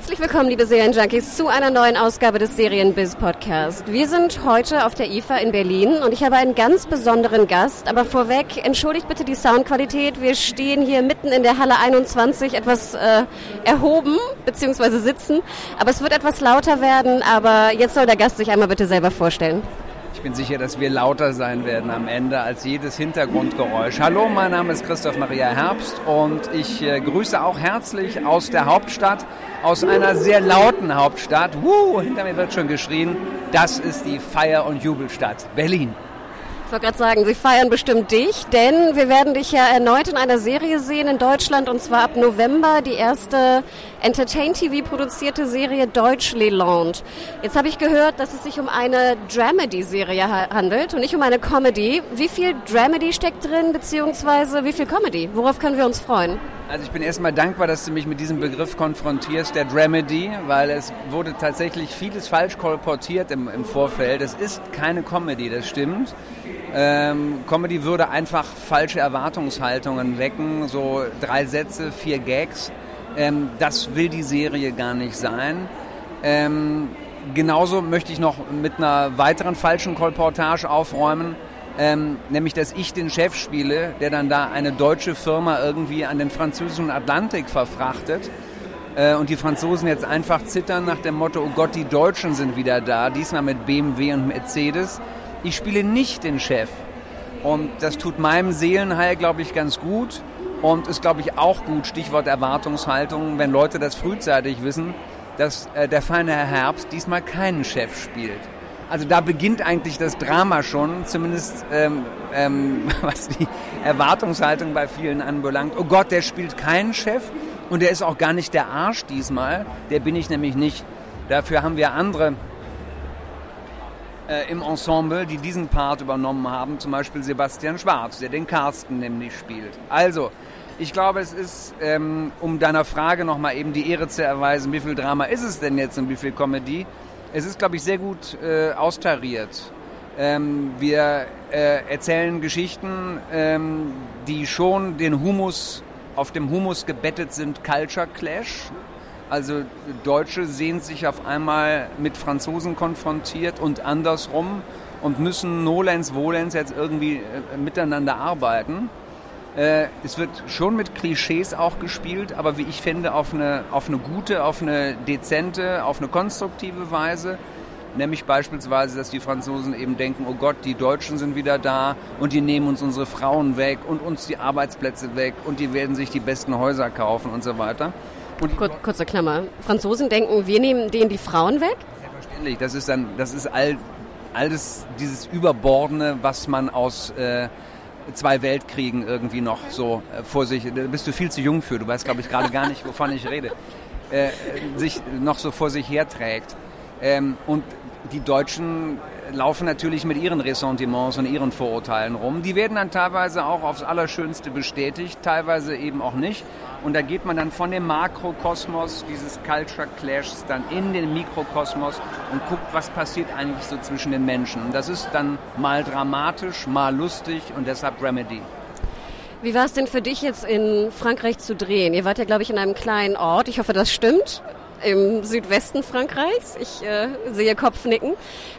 Herzlich willkommen, liebe Serienjunkies, zu einer neuen Ausgabe des Serienbiz Podcast. Wir sind heute auf der IFA in Berlin und ich habe einen ganz besonderen Gast. Aber vorweg, entschuldigt bitte die Soundqualität. Wir stehen hier mitten in der Halle 21, etwas äh, erhoben bzw. sitzen. Aber es wird etwas lauter werden. Aber jetzt soll der Gast sich einmal bitte selber vorstellen. Ich bin sicher, dass wir lauter sein werden am Ende als jedes Hintergrundgeräusch. Hallo, mein Name ist Christoph Maria Herbst und ich äh, grüße auch herzlich aus der Hauptstadt, aus einer sehr lauten Hauptstadt. Wuh, hinter mir wird schon geschrien. Das ist die Feier- und Jubelstadt Berlin. Ich wollte gerade sagen, sie feiern bestimmt dich, denn wir werden dich ja erneut in einer Serie sehen in Deutschland und zwar ab November die erste Entertain TV produzierte Serie Deutschland. Jetzt habe ich gehört, dass es sich um eine Dramedy-Serie handelt und nicht um eine Comedy. Wie viel Dramedy steckt drin, beziehungsweise wie viel Comedy? Worauf können wir uns freuen? Also ich bin erstmal dankbar, dass du mich mit diesem Begriff konfrontierst, der Dramedy, weil es wurde tatsächlich vieles falsch kolportiert im, im Vorfeld. Es ist keine Comedy, das stimmt. Ähm, Comedy würde einfach falsche Erwartungshaltungen wecken, so drei Sätze, vier Gags. Ähm, das will die Serie gar nicht sein. Ähm, genauso möchte ich noch mit einer weiteren falschen Kolportage aufräumen, ähm, nämlich dass ich den Chef spiele, der dann da eine deutsche Firma irgendwie an den französischen Atlantik verfrachtet. Äh, und die Franzosen jetzt einfach zittern nach dem Motto, oh Gott, die Deutschen sind wieder da, diesmal mit BMW und Mercedes. Ich spiele nicht den Chef. Und das tut meinem Seelenheil, glaube ich, ganz gut. Und ist, glaube ich, auch gut, Stichwort Erwartungshaltung, wenn Leute das frühzeitig wissen, dass äh, der feine Herr Herbst diesmal keinen Chef spielt. Also da beginnt eigentlich das Drama schon, zumindest ähm, ähm, was die Erwartungshaltung bei vielen anbelangt. Oh Gott, der spielt keinen Chef und der ist auch gar nicht der Arsch diesmal. Der bin ich nämlich nicht. Dafür haben wir andere äh, im Ensemble, die diesen Part übernommen haben, zum Beispiel Sebastian Schwarz, der den Carsten nämlich spielt. Also, ich glaube, es ist, ähm, um deiner Frage nochmal eben die Ehre zu erweisen, wie viel Drama ist es denn jetzt und wie viel Comedy? Es ist, glaube ich, sehr gut äh, austariert. Ähm, wir äh, erzählen Geschichten, ähm, die schon den Humus, auf dem Humus gebettet sind, Culture Clash. Also Deutsche sehen sich auf einmal mit Franzosen konfrontiert und andersrum und müssen nolens volens jetzt irgendwie äh, miteinander arbeiten. Äh, es wird schon mit Klischees auch gespielt, aber wie ich finde, auf eine, auf eine gute, auf eine dezente, auf eine konstruktive Weise. Nämlich beispielsweise, dass die Franzosen eben denken, oh Gott, die Deutschen sind wieder da und die nehmen uns unsere Frauen weg und uns die Arbeitsplätze weg und die werden sich die besten Häuser kaufen und so weiter. Und Kur kurze Klammer. Franzosen denken, wir nehmen denen die Frauen weg? Selbstverständlich. Das ist dann, das ist all, alles dieses Überbordene, was man aus äh, zwei Weltkriegen irgendwie noch so äh, vor sich, da bist du viel zu jung für, du weißt glaube ich gerade gar nicht, wovon ich rede, äh, sich noch so vor sich herträgt. Ähm, und die Deutschen laufen natürlich mit ihren Ressentiments und ihren Vorurteilen rum. Die werden dann teilweise auch aufs Allerschönste bestätigt, teilweise eben auch nicht. Und da geht man dann von dem Makrokosmos dieses Culture Clashs dann in den Mikrokosmos und guckt, was passiert eigentlich so zwischen den Menschen. Und das ist dann mal dramatisch, mal lustig und deshalb Remedy. Wie war es denn für dich jetzt in Frankreich zu drehen? Ihr wart ja, glaube ich, in einem kleinen Ort. Ich hoffe, das stimmt im Südwesten Frankreichs. Ich äh, sehe Kopfnicken.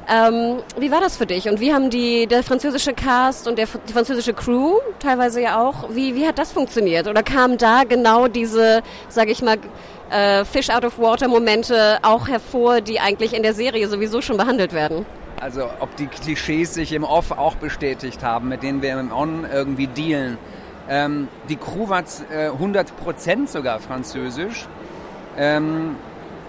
Ähm, wie war das für dich? Und wie haben die, der französische Cast und der, die französische Crew teilweise ja auch, wie, wie hat das funktioniert? Oder kamen da genau diese, sage ich mal, äh, Fish out of water Momente auch hervor, die eigentlich in der Serie sowieso schon behandelt werden? Also ob die Klischees sich im Off auch bestätigt haben, mit denen wir im On irgendwie dealen. Ähm, die Crew war äh, 100% sogar französisch. Ähm,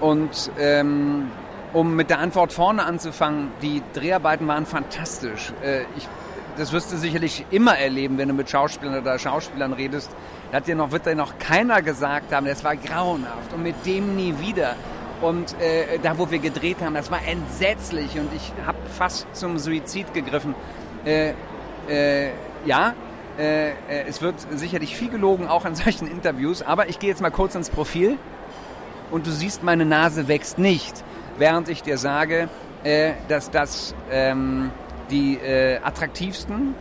und ähm, um mit der Antwort vorne anzufangen, die Dreharbeiten waren fantastisch. Äh, ich das wirst du sicherlich immer erleben, wenn du mit Schauspielern oder Schauspielern redest. Da hat dir noch, wird dir noch keiner gesagt haben, das war grauenhaft und mit dem nie wieder. Und äh, da, wo wir gedreht haben, das war entsetzlich und ich habe fast zum Suizid gegriffen. Äh, äh, ja, äh, äh, es wird sicherlich viel gelogen, auch in solchen Interviews, aber ich gehe jetzt mal kurz ins Profil und du siehst, meine Nase wächst nicht, während ich dir sage, äh, dass das ähm, die äh, attraktivsten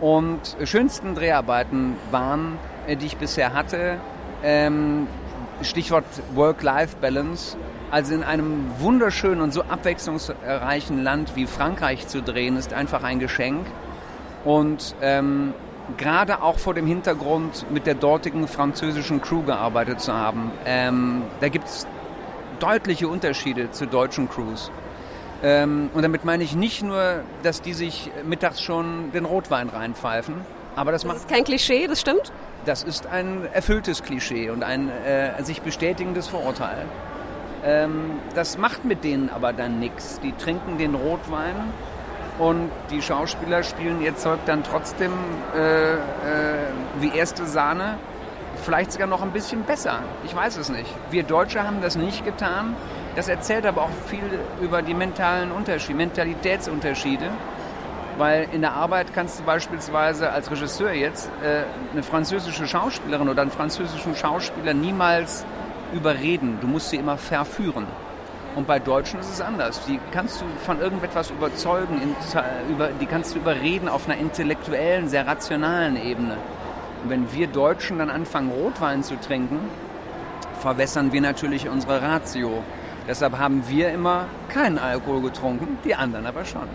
und schönsten Dreharbeiten waren, äh, die ich bisher hatte. Ähm, Stichwort Work-Life-Balance. Also in einem wunderschönen und so abwechslungsreichen Land wie Frankreich zu drehen, ist einfach ein Geschenk. Und ähm, gerade auch vor dem Hintergrund mit der dortigen französischen Crew gearbeitet zu haben, ähm, da gibt es deutliche Unterschiede zu deutschen Crews. Ähm, und damit meine ich nicht nur, dass die sich mittags schon den Rotwein reinpfeifen, aber das, das ist kein Klischee, das stimmt? Das ist ein erfülltes Klischee und ein äh, sich bestätigendes Vorurteil. Ähm, das macht mit denen aber dann nichts. Die trinken den Rotwein und die Schauspieler spielen ihr Zeug dann trotzdem äh, äh, wie erste Sahne, vielleicht sogar noch ein bisschen besser. Ich weiß es nicht. Wir Deutsche haben das nicht getan. Das erzählt aber auch viel über die mentalen Unterschiede, Mentalitätsunterschiede. Weil in der Arbeit kannst du beispielsweise als Regisseur jetzt äh, eine französische Schauspielerin oder einen französischen Schauspieler niemals überreden. Du musst sie immer verführen. Und bei Deutschen ist es anders. Die kannst du von irgendetwas überzeugen, die kannst du überreden auf einer intellektuellen, sehr rationalen Ebene. Und wenn wir Deutschen dann anfangen, Rotwein zu trinken, verwässern wir natürlich unsere Ratio. Deshalb haben wir immer keinen Alkohol getrunken, die anderen aber schon.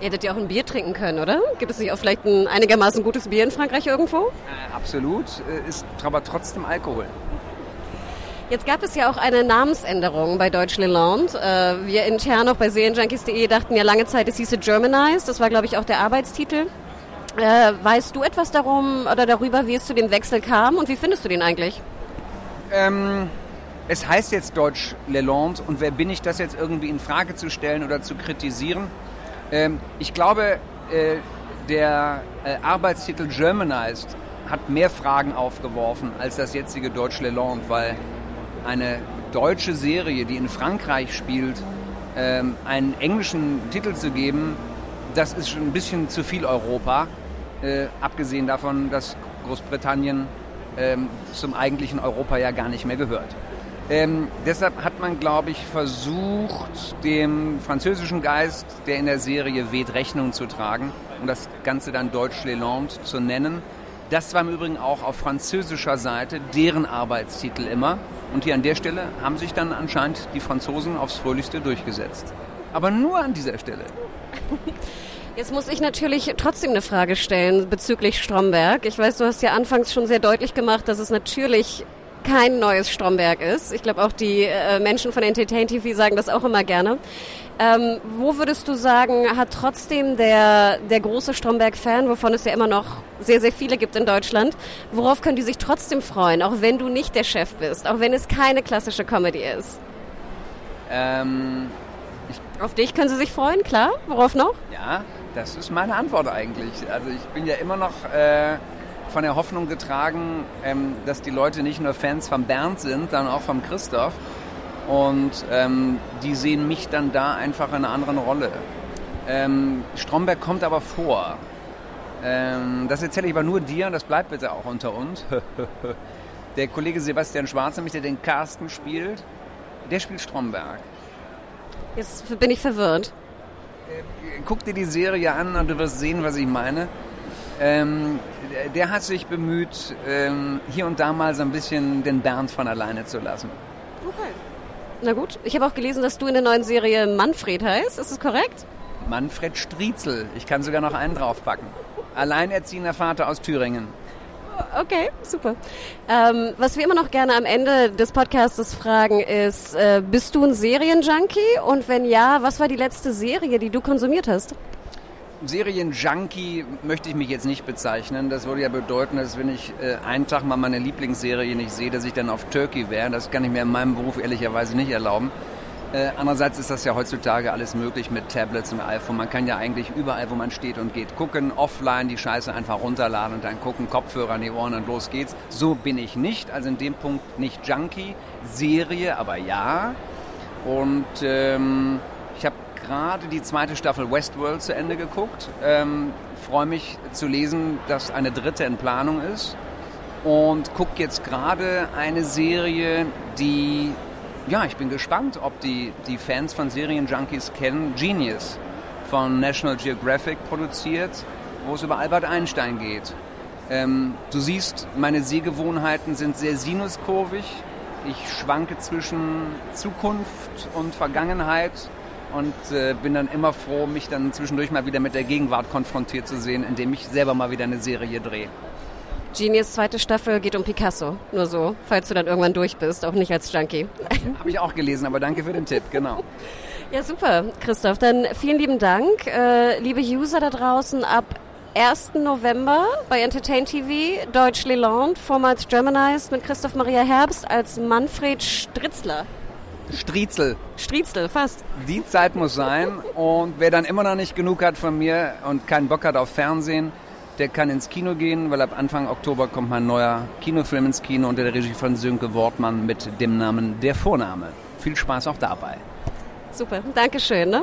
Ihr hättet ja auch ein Bier trinken können, oder? Gibt es nicht auch vielleicht ein einigermaßen gutes Bier in Frankreich irgendwo? Äh, absolut, äh, ist aber trotzdem Alkohol. Jetzt gab es ja auch eine Namensänderung bei Deutsch Leland. Äh, wir intern auch bei Serienjunkies.de dachten ja lange Zeit, es hieße Germanized. Das war, glaube ich, auch der Arbeitstitel. Äh, weißt du etwas darum oder darüber, wie es zu dem Wechsel kam und wie findest du den eigentlich? Ähm, es heißt jetzt Deutsch Leland und wer bin ich, das jetzt irgendwie in Frage zu stellen oder zu kritisieren? Ähm, ich glaube, äh, der äh, Arbeitstitel Germanized hat mehr Fragen aufgeworfen als das jetzige Deutsch Leland, weil eine deutsche Serie, die in Frankreich spielt, ähm, einen englischen Titel zu geben, das ist schon ein bisschen zu viel Europa. Äh, abgesehen davon, dass Großbritannien ähm, zum eigentlichen Europa ja gar nicht mehr gehört. Ähm, deshalb hat man, glaube ich, versucht, dem französischen Geist, der in der Serie weht, Rechnung zu tragen und das Ganze dann Deutsch Leland zu nennen. Das war im Übrigen auch auf französischer Seite deren Arbeitstitel immer. Und hier an der Stelle haben sich dann anscheinend die Franzosen aufs Fröhlichste durchgesetzt. Aber nur an dieser Stelle. Jetzt muss ich natürlich trotzdem eine Frage stellen bezüglich Stromberg. Ich weiß, du hast ja anfangs schon sehr deutlich gemacht, dass es natürlich kein neues Stromberg ist. Ich glaube auch die äh, Menschen von Entertain TV sagen das auch immer gerne. Ähm, wo würdest du sagen, hat trotzdem der, der große Stromberg-Fan, wovon es ja immer noch sehr, sehr viele gibt in Deutschland, worauf können die sich trotzdem freuen, auch wenn du nicht der Chef bist, auch wenn es keine klassische Comedy ist? Ähm, Auf dich können sie sich freuen, klar. Worauf noch? Ja, das ist meine Antwort eigentlich. Also ich bin ja immer noch... Äh von der Hoffnung getragen, ähm, dass die Leute nicht nur Fans von Bernd sind, sondern auch von Christoph. Und ähm, die sehen mich dann da einfach in einer anderen Rolle. Ähm, Stromberg kommt aber vor. Ähm, das erzähle ich aber nur dir und das bleibt bitte auch unter uns. der Kollege Sebastian Schwarzenegger, der den Carsten spielt, der spielt Stromberg. Jetzt bin ich verwirrt. Äh, guck dir die Serie an und du wirst sehen, was ich meine. Ähm, der hat sich bemüht, ähm, hier und da mal so ein bisschen den Bernd von alleine zu lassen. Okay. Na gut, ich habe auch gelesen, dass du in der neuen Serie Manfred heißt. Ist das korrekt? Manfred Striezel. Ich kann sogar noch einen draufpacken. Alleinerziehender Vater aus Thüringen. Okay, super. Ähm, was wir immer noch gerne am Ende des Podcasts fragen ist, äh, bist du ein Serienjunkie? Und wenn ja, was war die letzte Serie, die du konsumiert hast? Serienjunkie möchte ich mich jetzt nicht bezeichnen. Das würde ja bedeuten, dass wenn ich äh, einen Tag mal meine Lieblingsserie nicht sehe, dass ich dann auf Turkey wäre. Das kann ich mir in meinem Beruf ehrlicherweise nicht erlauben. Äh, andererseits ist das ja heutzutage alles möglich mit Tablets und iPhone. Man kann ja eigentlich überall, wo man steht und geht, gucken, offline die Scheiße einfach runterladen und dann gucken, Kopfhörer an die Ohren und los geht's. So bin ich nicht, also in dem Punkt nicht Junkie. Serie, aber ja. Und ähm, ich habe gerade die zweite Staffel Westworld zu Ende geguckt. Ähm, Freue mich zu lesen, dass eine dritte in Planung ist. Und gucke jetzt gerade eine Serie, die ja, ich bin gespannt, ob die, die Fans von Serienjunkies kennen. Genius von National Geographic produziert, wo es über Albert Einstein geht. Ähm, du siehst, meine Sehgewohnheiten sind sehr sinuskurvig. Ich schwanke zwischen Zukunft und Vergangenheit und äh, bin dann immer froh, mich dann zwischendurch mal wieder mit der Gegenwart konfrontiert zu sehen, indem ich selber mal wieder eine Serie drehe. Genius zweite Staffel geht um Picasso. Nur so, falls du dann irgendwann durch bist, auch nicht als Junkie. Habe ich auch gelesen, aber danke für den Tipp, genau. Ja, super, Christoph. Dann vielen lieben Dank. Äh, liebe User da draußen, ab 1. November bei Entertain TV, Deutsch Leland, vormals Germanized mit Christoph Maria Herbst als Manfred Stritzler. Striezel. Striezel, fast. Die Zeit muss sein. Und wer dann immer noch nicht genug hat von mir und keinen Bock hat auf Fernsehen, der kann ins Kino gehen, weil ab Anfang Oktober kommt mein neuer Kinofilm ins Kino unter der Regie von Sönke Wortmann mit dem Namen Der Vorname. Viel Spaß auch dabei. Super, Dankeschön. Ne?